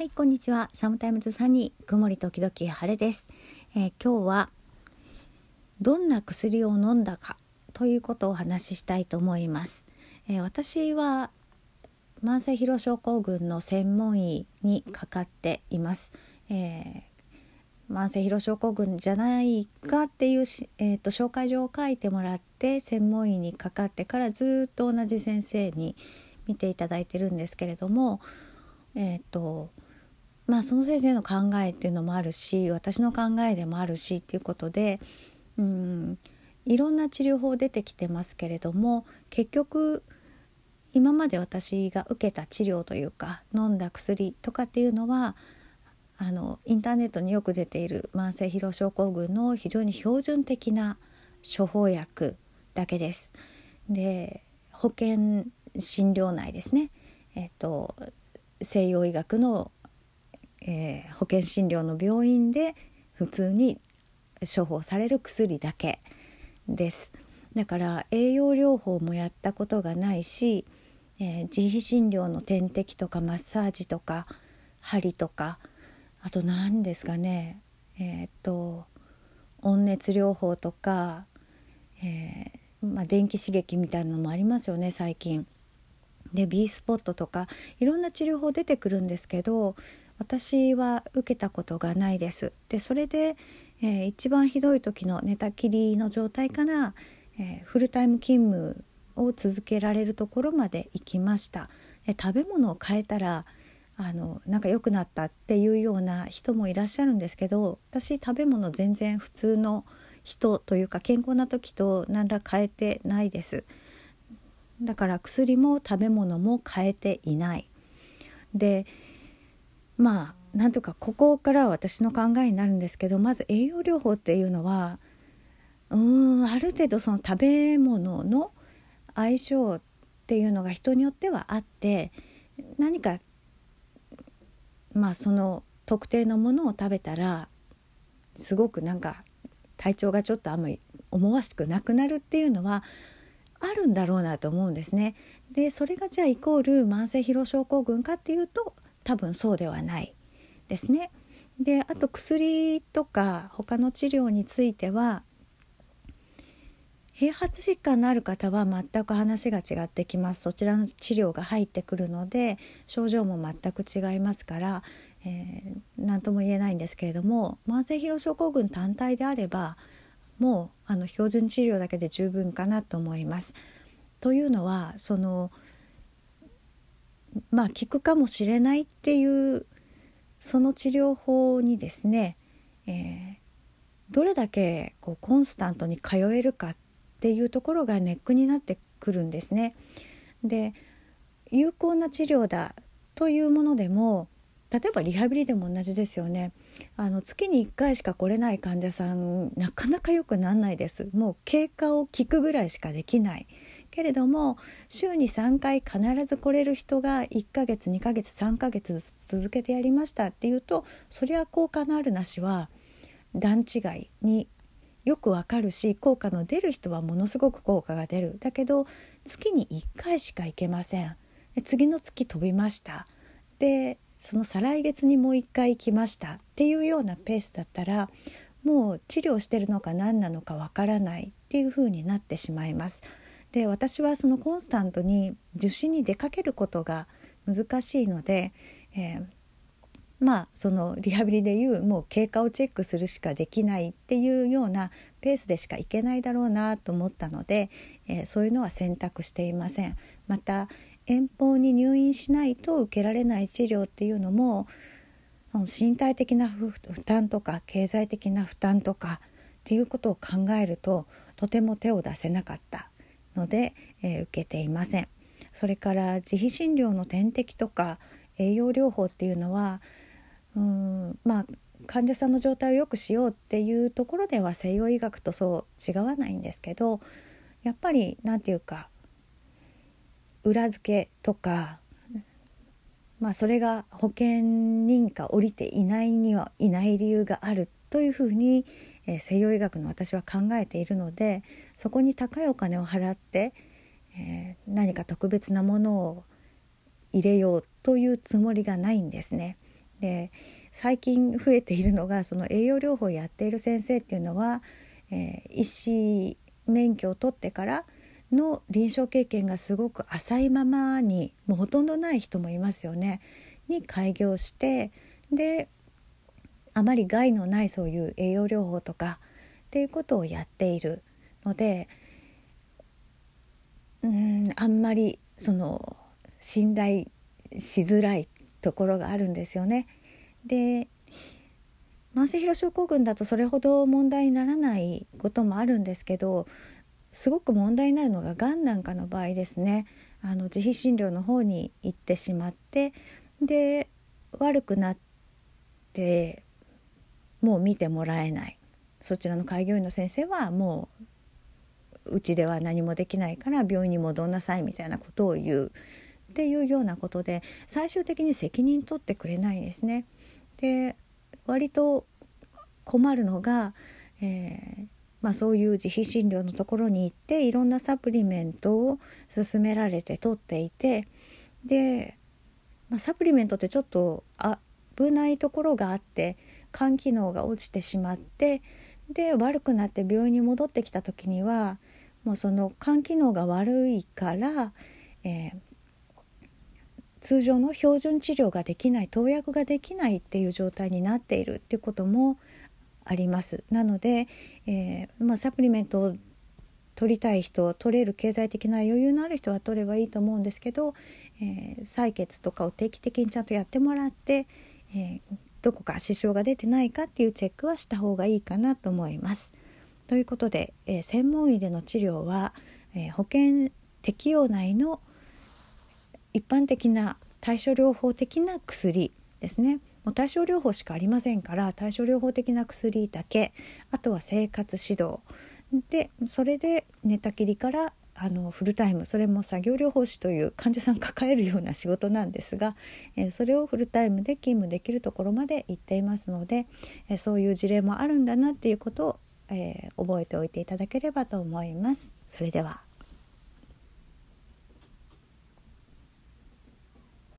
はい、こんにちは。サムタイムズサニー、曇り時々晴れです。えー、今日はどんな薬を飲んだかということをお話ししたいと思います。えー、私は慢性疲労症候群の専門医にかかっています。えー、慢性疲労症候群じゃないかっていう、えーと、紹介状を書いてもらって専門医にかかってからずっと同じ先生に見ていただいてるんですけれどもえっ、ー、とまあその先生の考えっていうのもあるし私の考えでもあるしっていうことでうんいろんな治療法出てきてますけれども結局今まで私が受けた治療というか飲んだ薬とかっていうのはあのインターネットによく出ている慢性疲労症候群の非常に標準的な処方薬だけです。で保険診療内ですね、えっと、西洋医学のえー、保険診療の病院で普通に処方される薬だけですだから栄養療法もやったことがないし、えー、自費診療の点滴とかマッサージとか針とかあと何ですかねえー、っと温熱療法とか、えー、まあ、電気刺激みたいなのもありますよね最近。で B スポットとかいろんな治療法出てくるんですけど私は受けたことがないです。でそれで、えー、一番ひどい時の寝たきりの状態から、えー、フルタイム勤務を続けられるところまで行きました。で食べ物を変えたらあのなんか良くなったっていうような人もいらっしゃるんですけど私食べ物全然普通の人というか健康な時と何ら変えてないですだから薬も食べ物も変えていないでまあなんとかここから私の考えになるんですけどまず栄養療法っていうのはうーんある程度その食べ物の相性っていうのが人によってはあって何かまあその特定のものを食べたらすごくなんか体調がちょっとあんまり思わしくなくなるっていうのはあるんだろうなと思うんですね。でそれがじゃあイコール慢性疲労症候群かっていうと多分そうではないですね。であと薬とか他の治療については併発疾患のある方は全く話が違ってきますそちらの治療が入ってくるので症状も全く違いますから、えー、とも言えないんですけれども慢性疲労症候群単体であればもうあの標準治療だけで十分かなと思います。というのはそのまあ効くかもしれないっていうその治療法にですね、えー、どれだけこうコンスタントに通えるかっていうところがネックになってくるんですね。で有効な治療だというものでも例えばリハビリでも同じですよね。あの月に1回しか来れない患者さんなかなか良くなんないです。もう経過を聞くぐらいしかできない。けれども週に3回必ず来れる人が1ヶ月2ヶ月3ヶ月続けてやりましたっていうとそれは効果のあるなしは段違いによくわかるし効果の出る人はものすごく効果が出る。だけど月に1回しか行けません。次の月飛びました。でその再来月にもう1回行きました。っていうようなペースだったらもう治療してるのか何なのかわからないっていうふうになってしまいます。で私はそのコンスタントに受診に出かけることが難しいので、えー、まあそのリハビリでいうもう経過をチェックするしかできないっていうようなペースでしかいけないだろうなと思ったので、えー、そういうのは選択していません。また遠方に入院しないと受けられない治療っていうのも身体的な負担とか経済的な負担とかっていうことを考えるととても手を出せなかったので、えー、受けていません。それから自費診療の点滴とか栄養療法っていうのはうんまあ患者さんの状態を良くしようっていうところでは西洋医学とそう違わないんですけどやっぱり何て言うか裏付けとかまあそれが保険認可降りていないにはいない理由があるというふうに、えー、西洋医学の私は考えているのでそこに高いお金を払って、えー、何か特別なものを入れようというつもりがないんですね。で最近増えているのがその栄養療法をやっている先生っていうのは、えー、医師免許を取ってからの臨床経験がすごく浅いままにもうほとんどない人もいますよね。に開業してであまり害のないそういう栄養療法とかっていうことをやっているのでうんあんまりその信頼しづらいところがあるんですよね。で慢性疲労症候群だとそれほど問題にならないこともあるんですけどすごく問題になるのががんなんかの場合ですねあの自費診療の方に行ってしまってで悪くなってもう見てもらえないそちらの開業医の先生はもううちでは何もできないから病院に戻んなさいみたいなことを言うっていうようなことで最終的に責任取ってくれないですね。で割と困るのが、えーまあ、そういう自費診療のところに行っていろんなサプリメントを勧められて取っていてで、まあ、サプリメントってちょっと危ないところがあって肝機能が落ちてしまってで悪くなって病院に戻ってきた時にはもうその肝機能が悪いから、えー、通常の標準治療ができない投薬ができないっていう状態になっているっていうこともあります。なので、えー、まあ、サプリメントを取りたい人取れる経済的な余裕のある人は取ればいいと思うんですけど、えー、採血とかを定期的にちゃんとやってもらって、えー、どこか支障が出てないかっていうチェックはした方がいいかなと思います。ということで、え専門医での治療は、え保険適用内の一般的な対処療法的な薬ですねもう対症療法しかありませんから対症療法的な薬だけあとは生活指導でそれで寝たきりからあのフルタイムそれも作業療法士という患者さん抱えるような仕事なんですが、え、それをフルタイムで勤務できるところまで行っていますので、え、そういう事例もあるんだなっていうことを、え、覚えておいていただければと思います。それでは